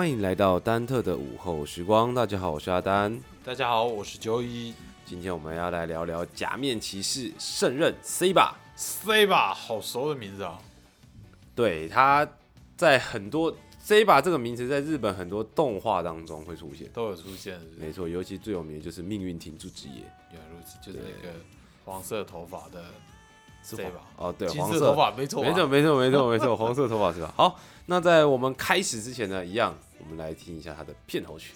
欢迎来到丹特的午后时光。大家好，我是阿丹。大家好，我是九一今天我们要来聊聊假面骑士圣刃 C 吧。C 吧，好熟的名字啊！对，他在很多 C 吧这个名词在日本很多动画当中会出现。都有出现，是是没错，尤其最有名的就是《命运停住之夜原来如此，就是那个黄色头发的》是吧，哦，对，黄色色头发，没错吧，没错，没错，没错，没错，黄色头发是吧？好，那在我们开始之前呢，一样，我我们来听一下它的片头曲。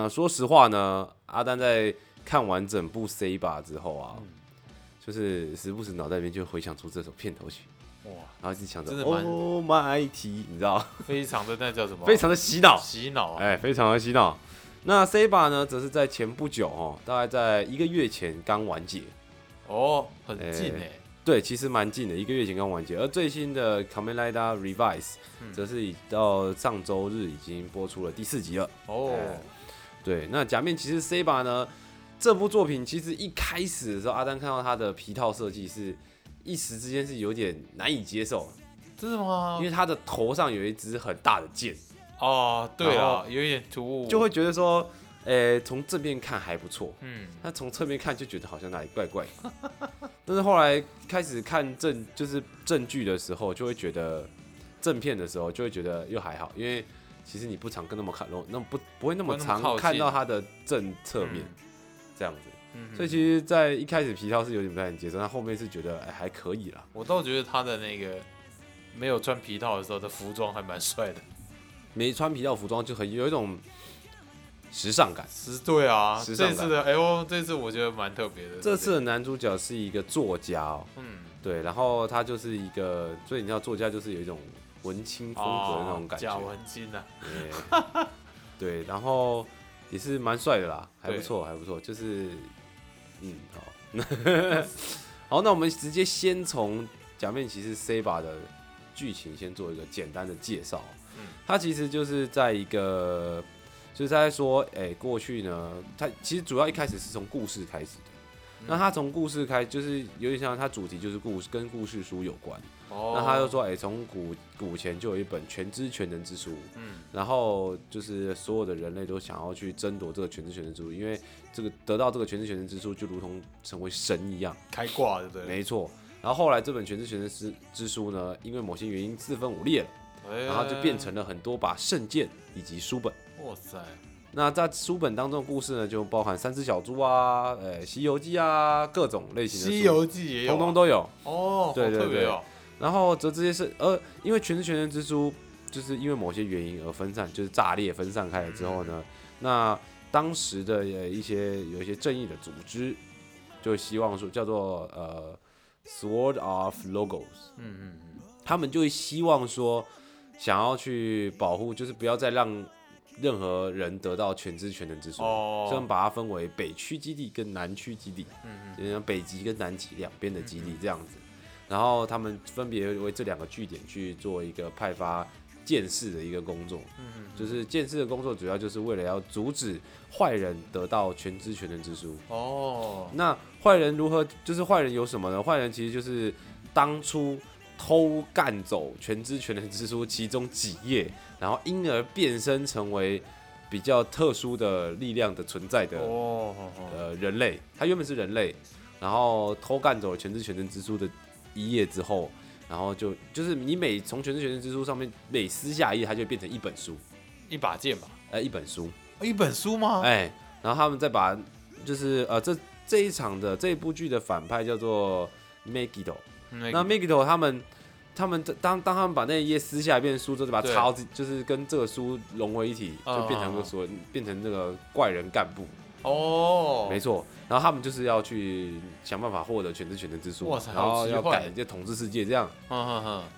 的，那说实话呢，阿丹在看完整部 C 吧之后啊，就是时不时脑袋里面就回想出这首片头曲，哇，然后一直想着真的蛮 Oh my T，你知道，非常的那叫什么？非常的洗脑，洗脑啊！哎，非常的洗脑。那 C 吧呢，则是在前不久哦，大概在一个月前刚完结。哦，很近哎哎，对，其实蛮近的，一个月前刚完结。而最新的《Kamen Rider Revise》嗯则是已到上周日已经播出了第四集了。哦，对，那假面骑士 C 吧呢？这部作品其实一开始的时候，阿丹看到它的皮套设计是一时之间是有点难以接受，真的吗因？为他的头上有一支很大的剑，哦，对啊，有一点突兀，就会觉得说，呃，从正面看还不错，嗯，那从侧面看就觉得好像哪里怪怪。但是后来开始看正就是正剧的时候，就会觉得正片的时候就会觉得又还好，因为其实你不常跟那么看，那不不会那么不会那么常看到他的正侧面这样子。嗯，所以其实，在一开始皮套是有点不太能接受，但后面是觉得哎还可以啦。我倒觉得他的那个没有穿皮套的时候的服装还蛮帅的。没穿皮套服装就很有一种时尚感。是，对啊，时尚感这次的哎呦，这次我觉得蛮特别的。这次的男主角是一个作家哦，嗯，对，然后他就是一个，所以你知道作家就是有一种文青风格的那种感觉。假文青啊，对 对，然后也是蛮帅的啦，还不错，还不错，就是嗯好，好，那我们直接先从假面骑士 C 吧的剧情先做一个简单的介绍。嗯它其实就是在一个，就是在说，哎、过去呢，它其实主要一开始是从故事开始的。嗯那它从故事开，就是有点像它主题就是故事跟故事书有关。哦，那他就说，哎、从古古前就有一本全知全能之书，嗯，然后就是所有的人类都想要去争夺这个全知全能之书，因为这个得到这个全知全能之书，就如同成为神一样。开挂对不对？没错。然后后来这本全知全能之之书呢，因为某些原因四分五裂了，哎然后就变成了很多把圣剑以及书本。哇塞，那在书本当中的故事呢，就包含三只小猪啊，呃，《西游记》啊，各种类《型的，西游记》也有啊，通通都有。哦，对对对然后则这些是呃，因为全知全能之书就是因为某些原因而分散，就是炸裂分散开了之后呢，那当时的呃一些有一些正义的组织就希望说叫做呃 Sword of Logos，嗯嗯嗯，他们就希望说想要去保护，就是不要再让任何人得到全知全能之书，哦。所以他们把它分为北区基地跟南区基地。嗯就像北极跟南极两边的基地这样子，然后他们分别为这两个据点去做一个派发剑士的一个工作，嗯就是剑士的工作主要就是为了要阻止坏人得到全知全能之书。哦，那坏人如何？就是坏人有什么呢？坏人其实就是当初偷干走全知全能之书其中几页，然后因而变身成为比较特殊的力量的存在的哦，呃人类，他原本是人类，然后偷干走了全知全能之书的一页之后，然后就就是你每从全知全能之书上面每撕下一页，它就会变成一本书，一把剑吧，呃，一本书，哦一本书吗？哎，然后他们再把就是呃这这一场的这一部剧的反派叫做 Megiddo，那那 Megiddo 他们。他们当当他们把那一页撕下来变成书之后，就把它对插到自己，就是跟这个书融为一体，就变成个嗯嗯嗯所变成那个怪人干部。哦，没错。然后他们就是要去想办法获得全知全能之书然后要改就统治世界这样。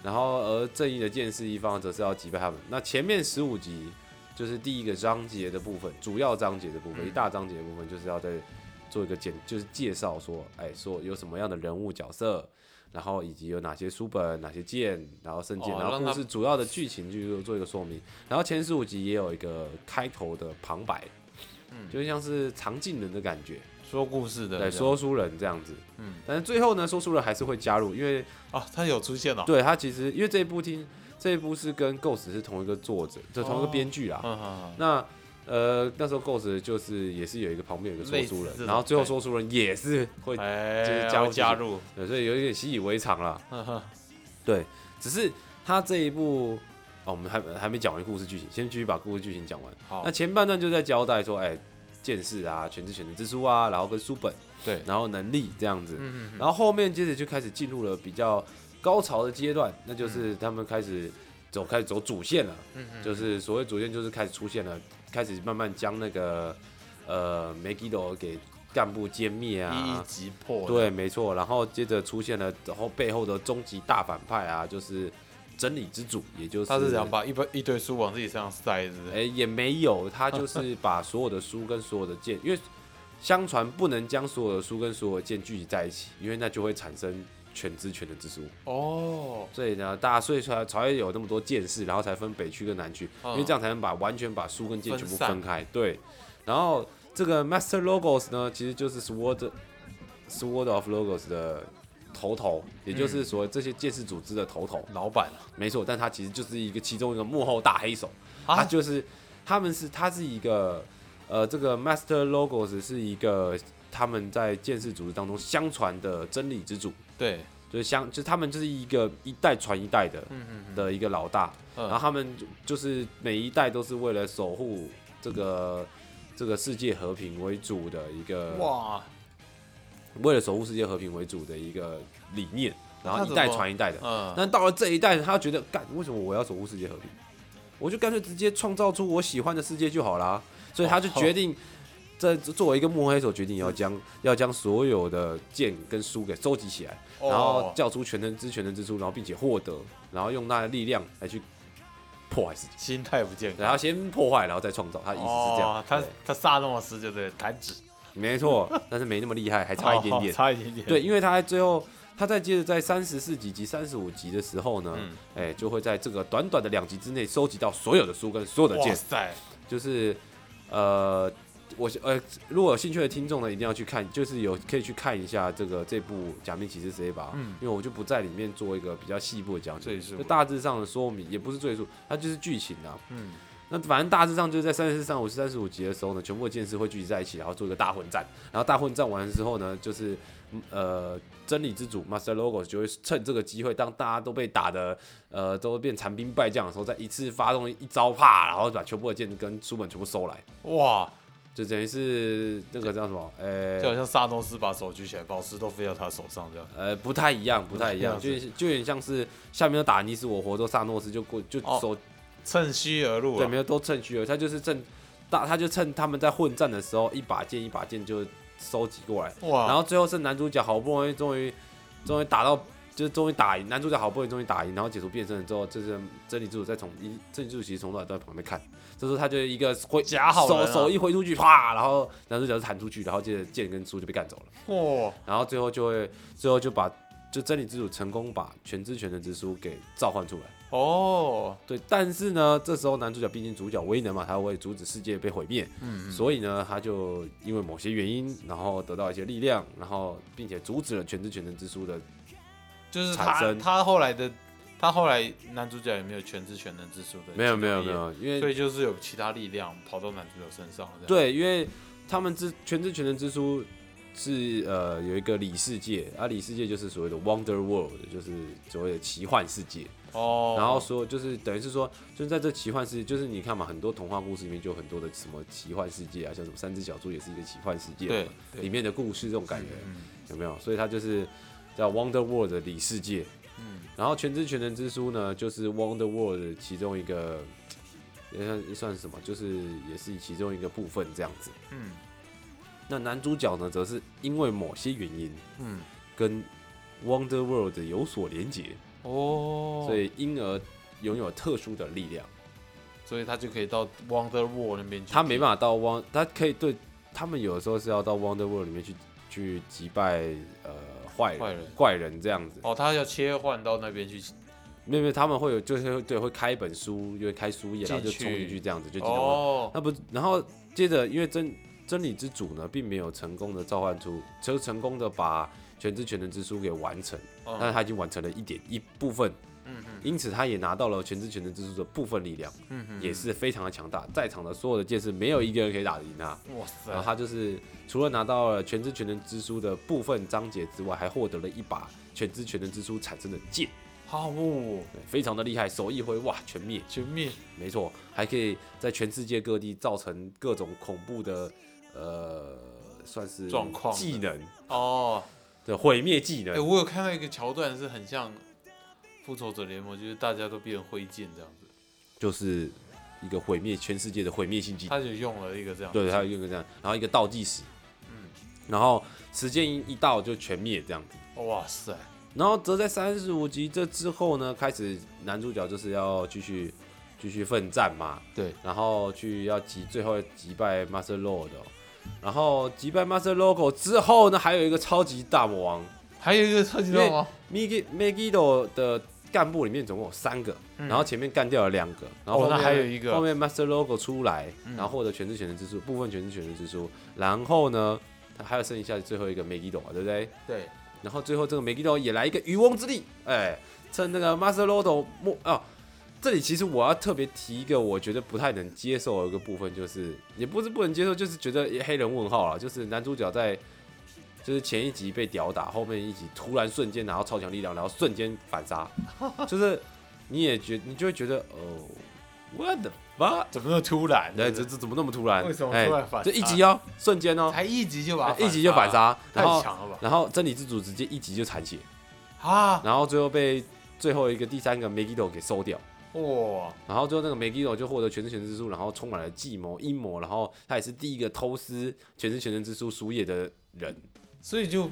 然后而正义的剑士一方则是要击败他们。那前面十五集就是第一个章节的部分，主要章节的部分，嗯一大章节的部分就是要在做一个简，就是介绍说，哎，说有什么样的人物角色。然后以及有哪些书本、哪些剑，然后圣剑，然后故事主要的剧情就是做一个说明。然后前十五集也有一个开头的旁白，嗯就像是长镜人的感觉，说故事的，对，说书人这样子。嗯但是最后呢，说书人还是会加入，因为啊，他有出现了，对他其实因为这一部听这一部是跟 Ghost 是同一个作者，就同一个编剧啦。嗯哼哼，那呃那时候 Ghost 就是也是有一个旁边有一个说书人，然后最后说书人也是会，哎，就是加加入加入，对所以有一点习以为常啦。哼哼，对，只是他这一部哦，我们还还没讲完故事剧情，先继续把故事剧情讲完。好那，前半段就在交代说，哎，剑士啊，全知全能之书啊，然后跟书本，对，然后能力这样子。嗯嗯然后后面接着就开始进入了比较高潮的阶段，那就是他们开始走开始走主线了，嗯嗯，就是所谓主线就是开始出现了，开始慢慢将那个呃梅吉多给干部歼灭一一啊。击破，对，，没错，然后接着出现了，然后背后的终极大反派啊，就是真理之主，也就是他是想把一本一堆书往自己身上塞，是不哎、是？也没有，他就是把所有的书跟所有的剑，因为相传不能将所有的书跟所有的剑聚集在一起，因为那就会产生全知全能之书。哦，所以呢，大家所以才才会有那么多剑士，然后才分北区跟南区，因为这样才能把完全把书跟剑全部分开。对，然后这个 Master Logos 呢，其实就是 Sword Sword of Logos 的头头，也就是所谓这些剑士组织的头头。老板。没错，但他其实就是一个其中一个幕后大黑手。他啊，就是他们是他是一个呃，这个 Master Logos 是一个他们在剑士组织当中相传的真理之主，对，就是相就是他们就是一个一代传一代的嗯嗯嗯，的一个老大，嗯。然后他们就就是每一代都是为了守护这个这个世界和平为主的一个，哇，为了守护世界和平为主的一个理念，然后一代传一代的。嗯，但到了这一代，他觉得干，为什么我要守护世界和平？我就干脆直接创造出我喜欢的世界就好啦。所以他就决定，这作为一个幕黑手，决定要将 要将所有的剑跟书给收集起来，然后哦叫出全能之全能之书，然后并且获得，然后用他的力量来去破坏世界。心态不健康，然后先破坏，然后再创造，他意思是这样。哦他对他萨诺斯就是弹指，没错，但是没那么厉害，还差一点点。哦。差一点点，对，因为他在最后，他在接着在三十四集及三十五集的时候呢，嗯，哎、就会在这个短短的两集之内收集到所有的书跟所有的剑，就是呃，我呃，如果有兴趣的听众呢，一定要去看，就是有可以去看一下这个这部《假面骑士 C 吧》，嗯。因为我就不在里面做一个比较细部的讲解，就大致上的说明，也不是赘述，它就是剧情啊。嗯，那反正大致上就是在三十四、三五、三十五集的时候呢，全部的剑士会聚集在一起，然后做一个大混战。然后大混战完之后呢，就是嗯呃真理之主 Master Logos 就会趁这个机会，当大家都被打的呃都变残兵败将的时候，再一次发动一招啪，然后把全部的剑跟书本全部收来，哇，就等于是那个叫什么？呃、就好像萨诺斯把手举起来，宝石都飞到他手上这样，呃，不太一样，不太一样，就就有点像是下面要打你死我活，之后萨诺斯就过就哦手趁虚而入对，啊没，有都趁虚而入，他就是趁大，他就趁他们在混战的时候，一把剑一把剑就收集过来，哇，然后最后是男主角好不容易终于终于打到，就是终于打赢，男主角好不容易终于打赢，然后解除变身了之后，就是真理之主再从一真理之主其实从头到尾都在旁边看，这时候他就一个挥手手一挥出去，啪，然后男主角就弹出去，然后接着剑跟书就被干走了，哇，然后最后就会最后就把就真理之主成功把全知全能之书给召唤出来。哦，对，但是呢，这时候男主角毕竟主角威能嘛，他会阻止世界被毁灭，嗯，所以呢，他就因为某些原因，然后得到一些力量，然后并且阻止了全知全能之书的。就是他产生他后来的他后来男主角有没有全知全能之书的？没有没有没，有，因所为以就是有其他力量跑到男主角身上对，因为他们之全知全能之书是呃有一个里世界，啊里世界就是所谓的 Wonder World，就是所谓的奇幻世界。哦，然后说就是等于是说，就是在这奇幻世界，就是你看嘛，很多童话故事里面就有很多的什么奇幻世界啊，像什么三只小猪也是一个奇幻世界嘛，对对里面的故事这种感觉。嗯有没有？所以它就是叫 Wonder World 的里世界。嗯然后全知全能之书呢，就是 Wonder World 其中一个，也算也算什么，就是也是其中一个部分这样子。嗯，那男主角呢，则是因为某些原因嗯，跟 Wonder World 有所连结，哦，所以因而拥有特殊的力量。所以他就可以到 Wonder World 那边去。他没办法到 Won，他可以对他们有的时候是要到 Wonder World 里面去去击败呃坏人坏人怪人这样子。哦，他要切换到那边去。没有没有，他们会有就是会对会开一本书，因为开书页，然后就冲进去这样子就进到。哦，那不然后接着因为真真理之主呢，并没有成功的召唤出，就成功的把全知全能之书给完成，但是嗯他已经完成了一点一部分，嗯嗯因此他也拿到了全知全能之书的部分力量，嗯嗯，也是非常的强大，在场的所有的剑士没有一个人可以打得赢他。哇塞。然后，他就是除了拿到了全知全能之书的部分章节之外，还获得了一把全知全能之书产生的剑，好哦，非常的厉害，手一挥哇全灭，全灭。没错，还可以在全世界各地造成各种恐怖的呃，算是状况技能哦，对毁灭技能哎、能。我有看到一个桥段是很像复仇者联盟，就是大家都变成灰烬这样子。就是一个毁灭全世界的毁灭性技能。他就用了一个这样。对，他用一个这样，然后一个倒计时，嗯，然后时间一一到就全灭这样子。哇塞，然后则在三十五集这之后呢，开始男主角就是要继续继续奋战嘛，对，然后去要击最后击败 Master Lord，、哦、然后击败 Master Logo 之后呢，还有一个超级大魔王。还有一个超级大魔王？Migi Megido 的干部里面总共有三个，嗯。然后前面干掉了两个，然后还有一个。后面 Master Logo 出来，嗯。然后获得全知全能之书，部分全知全能之书，然后呢，他还有剩下最后一个 Megido 嘛，对不对？对，然后最后这个 Megido 也来一个渔翁之利，哎，趁那个 Master Logo 没啊，这里其实我要特别提一个我觉得不太能接受的一个部分，就是也不是不能接受，就是觉得黑人问号了，就是男主角在就是前一集被屌打，后面一集突然瞬间拿到超强力量，然后瞬间反杀，就是你也觉你就会觉得哦，what the fuck？怎么那么突然？对，这这怎么那么突然？为什么哎突然反杀这一集哦，瞬间哦，才一集就把一集就反，杀，太然后强了吧？然后真理之主直接一集就残血。啊，然后最后被最后一个第三个 Megiddo 给收掉，哇，然后最后那个 Megiddo 就获得全知全能之书，然后充满了计谋阴谋，然后他也是第一个偷师全知全能之书书页的人，所以就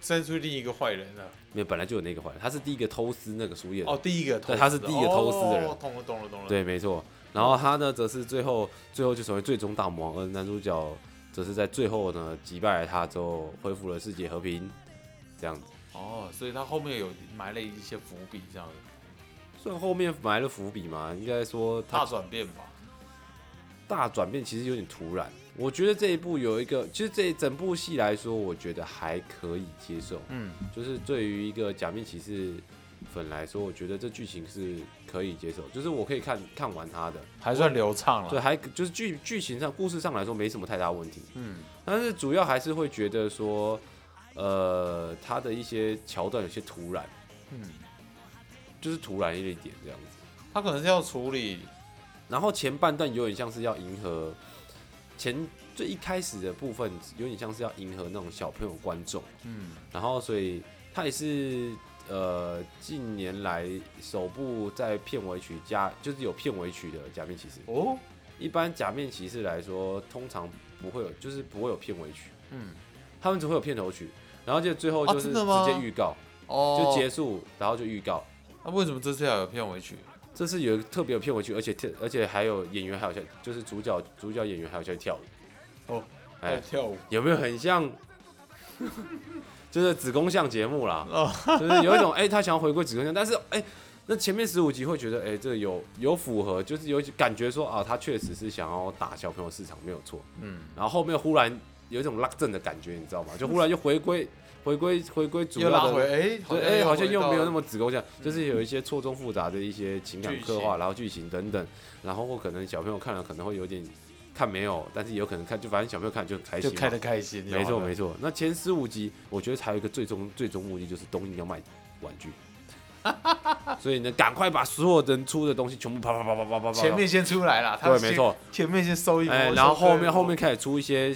生出另一个坏人了。没有本来就有那个坏人，他是第一个偷师那个书页的，哦，第一个偷他是第一个偷师的人哦懂了，懂了，懂了。，对，没错。然后他呢，则是最后最后就成为最终大魔王，而男主角则是在最后呢击败了他之后，恢复了世界和平，这样子。哦，所以他后面有埋了一些伏笔，这样子算后面埋了伏笔嘛，应该说他大转变吧。大转变其实有点突然。我觉得这一部有一个，其实这一整部戏来说，我觉得还可以接受。嗯，就是对于一个假面骑士粉来说，我觉得这剧情是可以接受，就是我可以看看完它的，还算流畅了。对，还就是剧剧情上、故事上来说没什么太大问题。嗯，但是主要还是会觉得说，呃，它的一些桥段有些突然，嗯，就是突然一点这样子。他可能是要处理，然后前半段有点像是要迎合前最一开始的部分，有点像是要迎合那种小朋友观众，嗯，然后所以他也是呃近年来首部在片尾曲加就是有片尾曲的假面骑士。哦，一般假面骑士来说，通常不会有，就是不会有片尾曲，嗯，他们只会有片头曲，然后就最后啊就是直接预告，哦，就结束，然后就预告。那为什么这次要有片尾曲？这次有特别有片尾曲，而且特而且还有演员还有下，就是主角主角演员还有下去跳舞。哦，哎、在跳舞。有没有很像？就是子宫像节目啦，哦 就是有一种哎、他想要回归子宫像，但是哎、那前面十五集会觉得哎、这有有符合，就是有感觉说啊，他确实是想要打小朋友市场没有错，嗯，然后后面忽然有一种拉正的感觉，你知道吗？就忽然就回归回归回归主又要的哎，对，哎、好像又没有那么么子宫像，就是有一些错综复杂的一些情感刻画，然后剧情等等，然后或可能小朋友看了可能会有点看没有，但是也有可能看，就反正小朋友看就很开心，就开得开心。没错没错。错。那前十五集，我觉得还有一个最终最终目的就是东映要卖玩具，所以呢，赶快把所有人出的东西全部啪啪啪啪啪啪啪，前面先出来了，对没错，前面先收一波，哎，然后后面后面开始出一些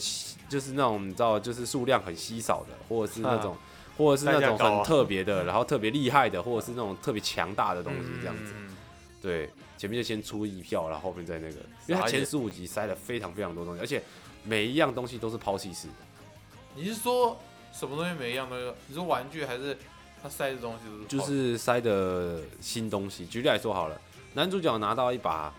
就是那种你知道，就是数量很稀少的，或者是那种。或者是那种很特别的，然后特别厉害的，或者是那种特别强大的东西，这样子。嗯对，前面就先出一票，然后后面再那个，因为它前十五集塞了非常非常多东西，而且每一样东西都是抛弃式的。你是说什么东西每一样都有？你说玩具还是他塞的东西都是就是塞的新东西。举例来说好了，男主角拿到一把，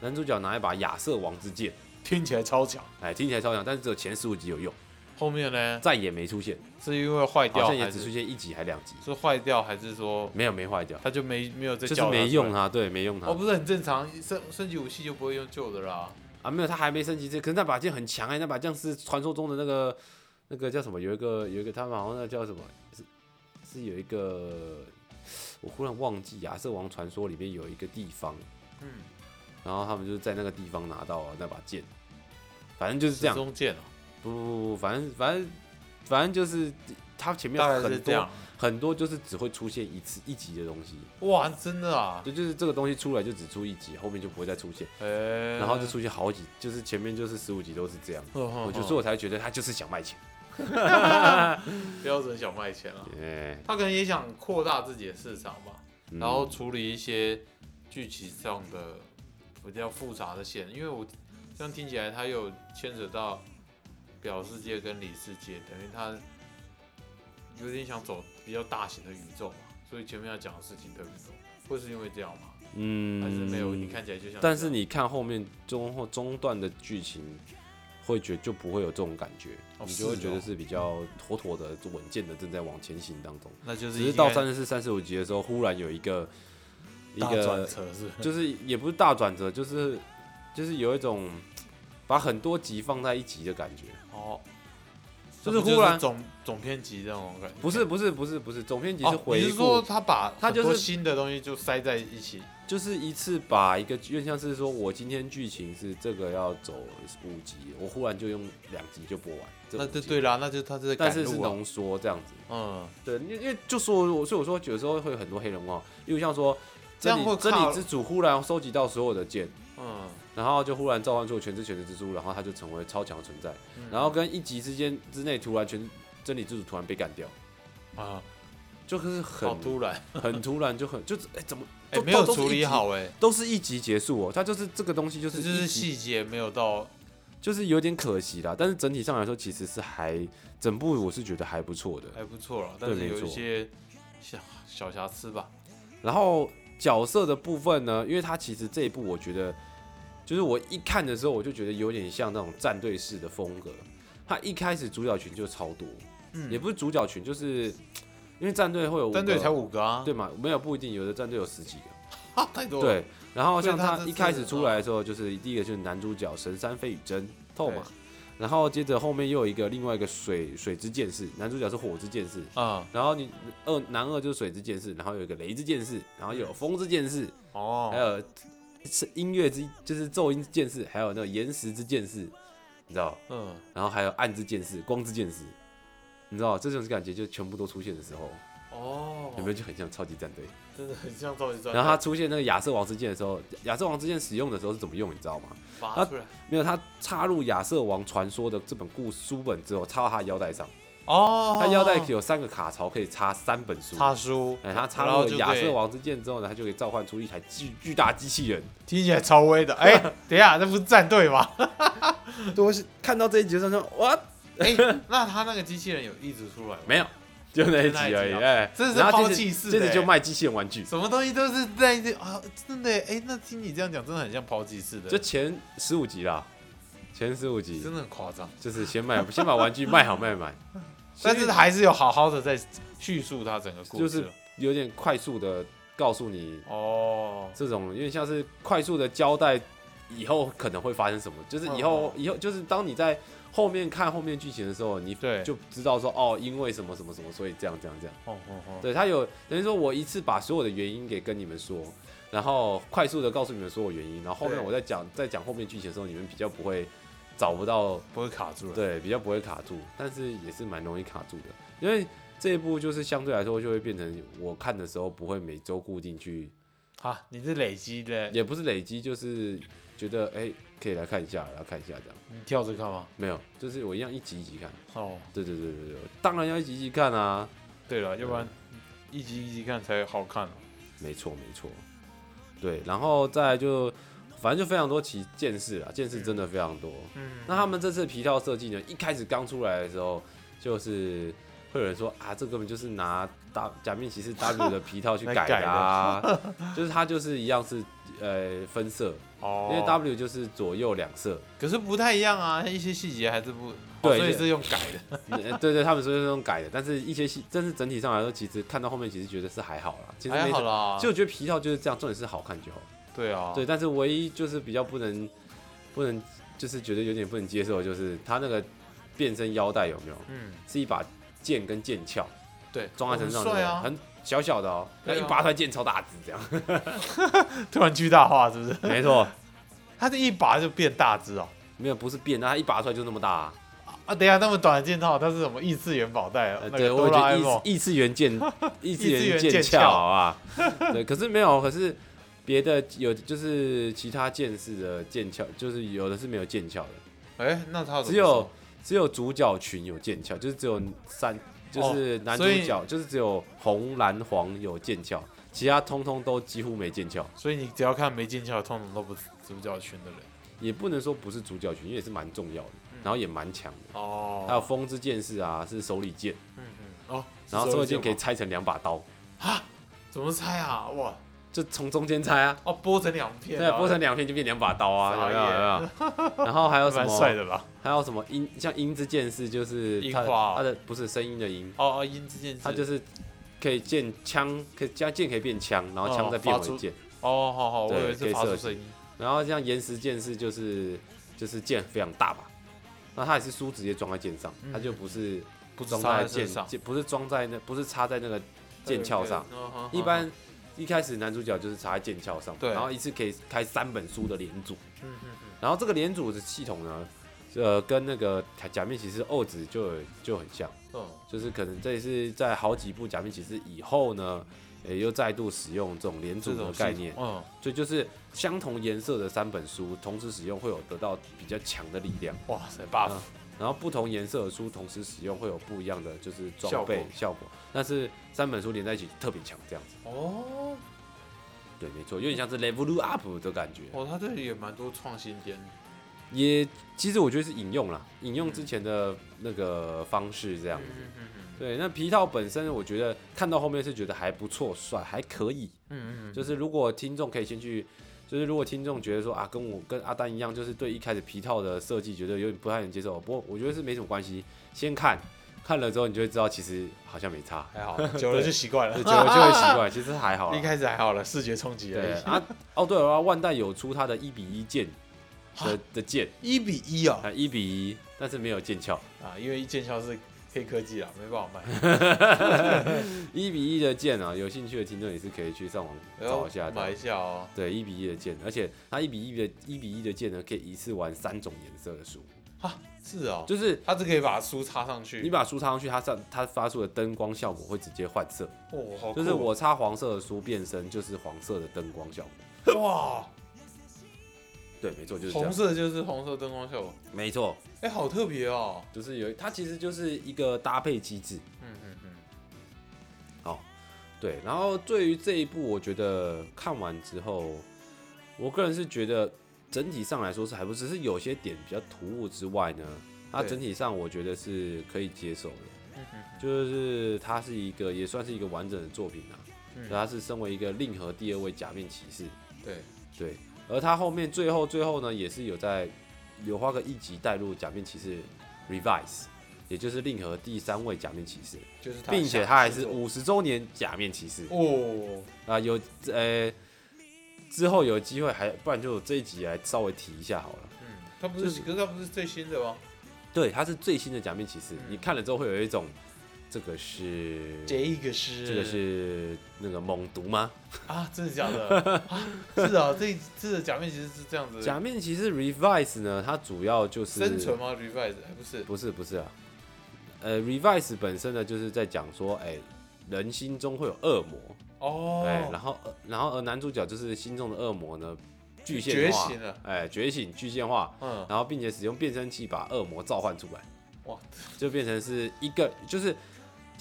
男主角拿一把亚瑟王之剑，听起来超强，哎，听起来超强，但是只有前十五集有用，后面呢再也没出现，是因为坏掉还像也只出是现一集还两集，是坏掉还是说没有没坏掉，他就没没有再就是叫他出来？没用它，对，没用它哦，不是很正常，升升级武器就不会用旧的啦。啊，没有，他还没升级这，可是那把剑很强哎、那把剑是传说中的那个那个叫什么？有一个有一个他们好像那叫什么？是是有一个，我忽然忘记亚瑟王传说里面有一个地方，嗯，然后他们就是在那个地方拿到了那把剑，反正就是这样，中剑哦，不不不不，反正反正反正就是他前面很多。很多就是只会出现一次一集的东西，哇，真的啊！就就是这个东西出来就只出一集，后面就不会再出现，哎，然后就出现好几，就是前面就是十五集都是这样。我我就说我才觉得他就是想卖钱，标准小卖钱啊，哎、他可能也想扩大自己的市场吧，嗯然后处理一些剧情上的比较复杂的线，因为我这样听起来，他有牵扯到表世界跟里世界，等于他有点想走比较大型的宇宙嘛，所以前面要讲的事情特别多，会是因为这样吗？嗯还是没有？你看起来就像，但是你看后面中后中段的剧情，会觉就不会有这种感觉，哦你就会觉得是比较妥妥的、稳健的正在往前行当中。那就是只是到三十四、三十五集的时候，忽然有一个一个转个，折是是就是也不是大转折，就是就是有一种把很多集放在一集的感觉。哦，就是忽然总总篇集这种感觉，不是不是不是不是，总篇集是哦，回顾，你是说他把他就是新的东西就塞在一起？就是一次把一个，就像是说我今天剧情是这个要走五集，我忽然就用两集就播完。这那五集就对啦，那就他是在但。是是浓缩这样子。嗯，对，因为因为就说我，所以我说有时候会有很多黑人话，因为像说真理真理之主忽然收集到所有的剑，嗯，然后就忽然召唤出全知全能之蛛，然后他就成为超强的存在，嗯然后跟一集之间之内突然全真理之主突然被干掉，啊，就是很好突然，很突然就很就是哎、怎么哎，都没有处理好，哎，都是一集结束哦，它就是这个东西就是就是细节没有到，就是有点可惜啦，但是整体上来说其实是还整部我是觉得还不错的。还不错了，但是有一些小小瑕疵吧。然后角色的部分呢，因为它其实这一部我觉得，就是我一看的时候我就觉得有点像那种战队式的风格。他一开始主角群就超多，嗯也不是主角群，就是因为战队会有战队才五个啊，对嘛？没有不一定，有的战队有十几个。啊，太多了。对，然后像他一开始出来的时候，就是第一个就是男主角神山飞羽真透嘛，然后接着后面又有一个另外一个水水之剑士，男主角是火之剑士，啊，然后你二男二就是水之剑士，然后有一个雷之剑士，然后有风之剑士哦，还哦，有是音乐之就是奏音之剑士，还有那个岩石之剑士，你知道？嗯，然后还有暗之剑士、光之剑士，你知道这种感觉就全部都出现的时候，哦，有没有就很像超级战队？真的很像超级战队？然后他出现那个亚瑟王之剑的时候，亚瑟王之剑使用的时候是怎么用，你知道吗？拔出来，没有，他插入亚瑟王传说的这本故书本之后，插到他的腰带上，哦，他腰带有三个卡槽，可以插三本书。插书，哎，他插然入亚瑟王之剑之后呢，他就可以召唤出一台巨巨大机器人。听起来超威的。哎，等一下，那不是战队吗？我是看到这一集的时候说，哇，哎，那他那个机器人有一直出来吗？没有，就那一集而已。哎，这是抛弃式的哎接着就卖机器人玩具。什么东西都是在这啊，真的耶哎，那听你这样讲，真的很像抛弃式的，就前十五集啦，前十五集真的很夸张。就是先卖 先把玩具卖好卖满，但是还是有好好的在叙述他整个故事。就是有点快速的告诉你哦，这种有点像是快速的交代以后可能会发生什么，就是以后、哦以后就是当你在后面看后面剧情的时候，你对。就知道说哦，因为什么什么什么，所以这样这样这样。哦哦哦，对他有等于说我一次把所有的原因给跟你们说，然后快速的告诉你们所有原因，然后后面我在讲在讲后面剧情的时候，你们比较不会找不到，不会卡住了。对，比较不会卡住，但是也是蛮容易卡住的，因为这一部就是相对来说就会变成我看的时候不会每周固定去啊，你是累积的，也不是累积，就是觉得哎、可以来看一下，来看一下这样。你跳着看吗？没有，就是我一样一集一集看。哦，对对对对对，当然要一集一集看啊。对了，要不然一集一集看才好看。没错没错，对，然后再就反正就非常多奇剑士啦，见识真的非常多。嗯，那他们这次皮套设计呢，一开始刚出来的时候，就是会有人说啊，这根本就是拿大假面骑士 W 的皮套去 改的啊，就是它就是一样是呃分色，哦因为 W 就是左右两色，可是不太一样啊，一些细节还是不，对哦所以是用改的。呃对对，他们说是用改的，但是一些细，但是整体上来说，其实看到后面其实觉得是还好啦，其实还。好啦其实，我觉得皮套就是这样，重点是好看就好。对啊，对，但是唯一就是比较不能不能，就是觉得有点不能接受，的就是它那个变身腰带有没有？嗯，是一把剑跟剑鞘对，装在身上，很帅啊，很小小的哦，那啊一拔出来剑超大只这样。突然巨大化是不是？没错，他这一拔就变大只哦。没有不是变，那它一拔出来就那么大、啊。啊，等一下那么短的剑套，它是什么异次元宝袋啊？呃对，我觉得异异次元剑，异次元元剑鞘剑鞘，好吧？对，可是没有，可是别的有就是其他剑士的剑鞘，就是有的是没有剑鞘的，哎，那他只有只有主角群有剑鞘，就是只有三，就是男主角，就是只有红蓝黄有剑鞘，其他通通都几乎没剑鞘。所以你只要看没剑鞘，通通都不是主角群的人。也不能说不是主角群，因为也是蛮重要的，然后也蛮强的。哦还有风之剑士啊，是手里剑，嗯嗯哦，然后手里剑可以拆成两把刀，啊怎么拆啊？哇，就从中间拆啊，哦，剥成两片，对，剥成两片就变两把刀啊，有傻没有？有没有？然后还有什么？的吧？还有什么音？像音之剑士，就是它樱花哦它的不是声音的音，哦哦，音之剑士，它就是可以剑枪，可以将剑可以变枪，然后枪哦再变发出为剑。哦，好好，我对以为是发出声音。然后像岩石剑士就是就是剑非常大吧，那它也是书直接装在剑上，它就不是不插装在剑上，剑，不是装在那，不是插在那个剑鞘上。一般一开始男主角就是插在剑鞘上，对。然后一次可以开三本书的连组，嗯嗯嗯。然后这个连组的系统呢，呃，跟那个假面骑士二子就就很像，嗯，就是可能这也是在好几部假面骑士以后呢，也又再度使用这种连组的概念，嗯，所以就是相同颜色的三本书同时使用会有得到比较强的力量，哇塞，buff，嗯然后不同颜色的书同时使用会有不一样的就是装备效果，但是三本书连在一起特别强这样子。哦，对，没错，有点像是 level up 的感觉。哦，它这里也蛮多创新点，也其实我觉得是引用啦，引用之前的那个方式这样子。嗯嗯对，那皮套本身，我觉得看到后面是觉得还不错，帅，还可以。嗯嗯，就是如果听众可以先去，就是如果听众觉得说啊，跟我跟阿丹一样，就是对一开始皮套的设计觉得有点不太能接受，不过我觉得是没什么关系，先看看了之后，你就会知道其实好像没差，还好，久了就习惯了，久了就会习惯，其实还好。一开始还好了，视觉冲击而已。对啊，哦对了，万代有出它的一比一剑的的剑，一比一啊啊一比一，但是没有剑鞘。啊，因为剑鞘是黑科技啊，没办法卖。一比一的剑啊，有兴趣的听众也是可以去上网找一下的。买一下哦。对，一比一的剑，而且它一比一的一比一的剑呢，可以一次玩三种颜色的书，啊，是哦，就是它是可以把书插上去。你把书插上去，它上它发出的灯光效果会直接换色，哦，好哦，就是我插黄色的书变身就是黄色的灯光效果。哇，对，没错，就是这红样。色就是红色灯光效果，没错，哎，好特别哦。就是有它其实就是一个搭配机制。嗯嗯嗯，对，然后对于这一部，我觉得看完之后，我个人是觉得整体上来说是还不只是有些点比较突兀之外呢，它对。整体上我觉得是可以接受的，嗯嗯。就是它是一个也算是一个完整的作品啊，嗯。它是身为一个令和第二位假面骑士，对，对，而他后面最后最后呢，也是有在有花个一集带入假面骑士 Revise，也就是令和第三位假面骑士，就是他并且他还是五十周年假面骑士。哦，啊，有呃之后有机会还不然就这一集来稍微提一下好了。嗯，他不，就是是可是他不是最新的吗？对，他是最新的假面骑士，嗯你看了之后会有一种这个是这个是这个是那个猛毒吗？啊，真的假的？啊，是啊，这这个假面其实是这样子，假面骑士 Revise 呢，它主要就是生存吗？Revise 还不是？不是不是啊，呃，Revise 本身呢就是在讲说，哎、人心中会有恶魔，哦，哎、然后呃然后而男主角就是心中的恶魔呢巨现化，哎、觉醒巨现化，嗯，然后并且使用变声器把恶魔召唤出来，哇，就变成是一个就是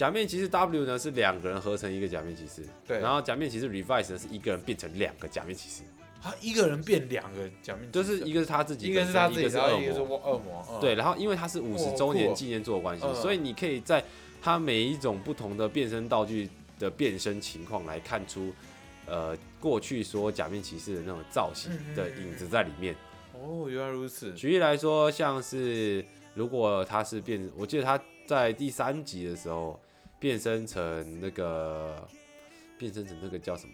假面骑士 W 呢是两个人合成一个假面骑士，对，然后假面骑士 Revise 呢是一个人变成两个假面骑士，他一个人变两个假面就是一个是他自己一个是他自己，一个是恶魔。恶魔，嗯对，，然后因为他是五十周年纪念做的关系，嗯所以你可以在他每一种不同的变身道具的变身情况来看出，呃，过去所有假面骑士的那种造型的影子在里面。哦，原来如此，举例来说，像是如果他是变，我记得他在第三集的时候变身成那个变身成那个叫什么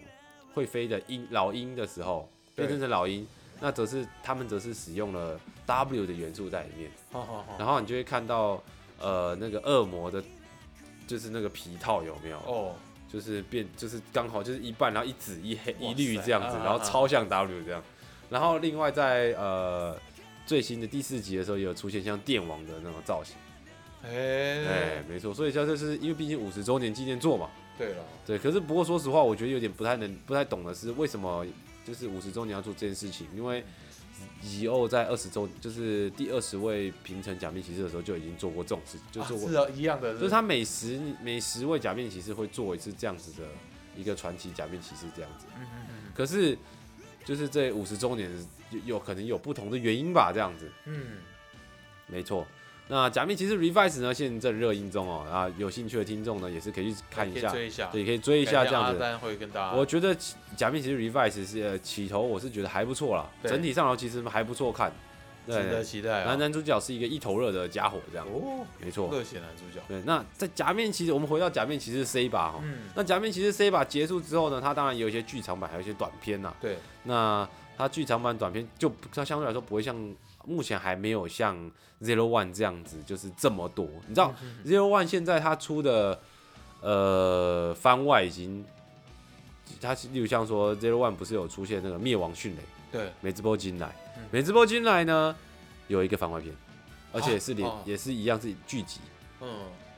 会飞的鹰老鹰的时候，变身成老鹰，那则是他们则是使用了 W 的元素在里面，好好好，然后你就会看到呃那个恶魔的，就是那个皮套有没有？哦，就是变，就是刚好就是一半，然后一紫一黑一绿这样子，啊然后超像 W 这样。然后另外在呃最新的第四集的时候，也有出现像电王的那种造型。哎、哎，没错，所以像这是因为毕竟五十周年纪念作嘛，对了，对。可是不过说实话，我觉得有点不太能不太懂的是为什么就是五十周年要做这件事情，因为。以欧在二十周，就是第二十位平成假面骑士的时候就已经做过这种事，就做过啊是啊，一样的，就是他每十每十位假面骑士会做一次这样子的一个传奇假面骑士这样子。嗯嗯嗯可是就是这五十周年有有可能有不同的原因吧，这样子。嗯，没错。那假面骑士 Revise 呢，现在正热映中哦，啊，有兴趣的听众呢也是可以去看一下，追一下，对，可以追一下这样子。会跟大家，我觉得起假面骑士 Revise 是呃起头我是觉得还不错啦，整体上头其实还不错看。值得对，期待啊男。男主角是一个一头热的家伙，这样哦，没错。热血男主角，对，那在假面骑士，我们回到假面骑士 C 吧哈。嗯，那假面骑士 C 吧结束之后呢，它当然也有一些剧场版，还有一些短片呐、对，那它剧场版短片就不它相对来说不会像目前还没有像 Zero One 这样子，就是这么多。你知道嗯 Zero One 现在它出的呃番外已经，它是例如像说 Zero One 不是有出现那个灭亡迅雷对，美之波金来嗯，美之波金来呢有一个番外篇，而且是连、哦也是一样是剧集，嗯，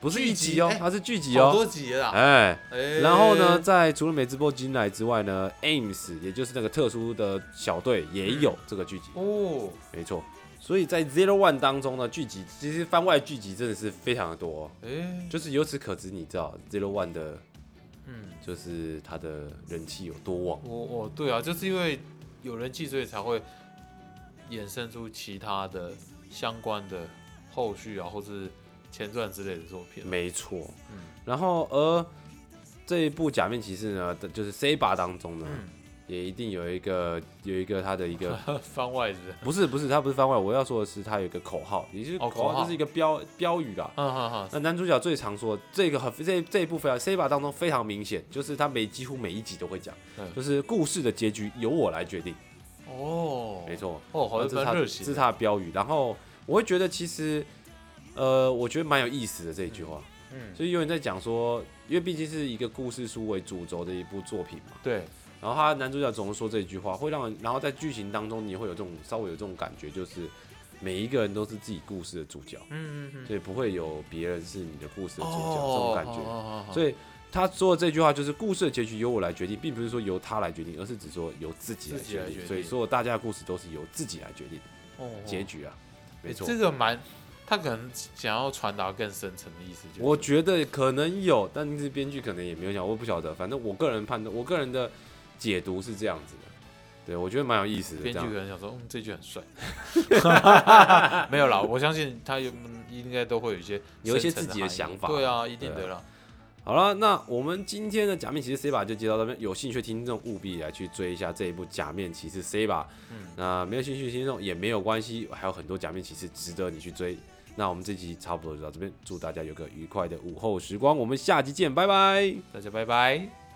不是一集哦，哎它是剧集好哦。多集了啦，哎，哎然后呢，，在除了美之波金来之外呢，Ames 也就是那个特殊的小队也有这个剧集，哦，没错。所以在 Zero One 当中呢，剧集其实番外剧集真的是非常的多哦、哎，就是由此可知，你知道 Zero One 的，嗯，就是它的人气有多旺。我我对啊，就是因为有人气，所以才会衍生出其他的相关的后续啊，或是前传之类的作品。没错。嗯然后而这一部假面骑士呢，就是 C 八当中呢，嗯，也一定有一个有一个他的一个 番外是。不是，不是不是，它不是番外，我要说的是他有一个口号，也就是哦口号就是一个标标语啦。哈哈哈，那男主角最常说这个很这这一部分 C 把当中非常明显，就是他每几乎每一集都会讲嗯，就是故事的结局由我来决定，哦，没，错，哦，好这是他这像蛮热血。的，是他的标语。然后我会觉得其实，呃，我觉得蛮有意思的这一句话，嗯，所以有人在讲说，因为毕竟是一个故事书为主轴的一部作品嘛，对，然后他男主角总是说这一句话，会让人，然后在剧情当中你会有这种稍微有这种感觉，就是每一个人都是自己故事的主角。嗯嗯嗯，所以不会有别人是你的故事的主角、哦，这种感觉。觉所以他说的这句话就是故事的结局由我来决定，并不是说由他来决定，而是只说由自己来决定。所以所有大家的故事都是由自己来决定结局，局啊，没欸错。这个蛮，他可能想要传达更深层的意思，就是我觉得可能有，但是编剧可能也没有讲，我不晓得。反正我个人判断，我个人的解读是这样子的。对，我觉得蛮有意思的。编剧可能想说，嗯，这句很帅，没有啦，我相信他有嗯应该都会有一些有一些自己的想法对啊，一定对的啦。好了，那我们今天的假面骑士 C 把就接到这边，有兴趣的听众务必来去追一下这一部假面骑士 C 把。嗯，那没有兴趣的听众也没有关系，还有很多假面骑士值得你去追。那我们这集差不多就到这边，祝大家有个愉快的午后时光，我们下集见，拜拜。大家拜拜。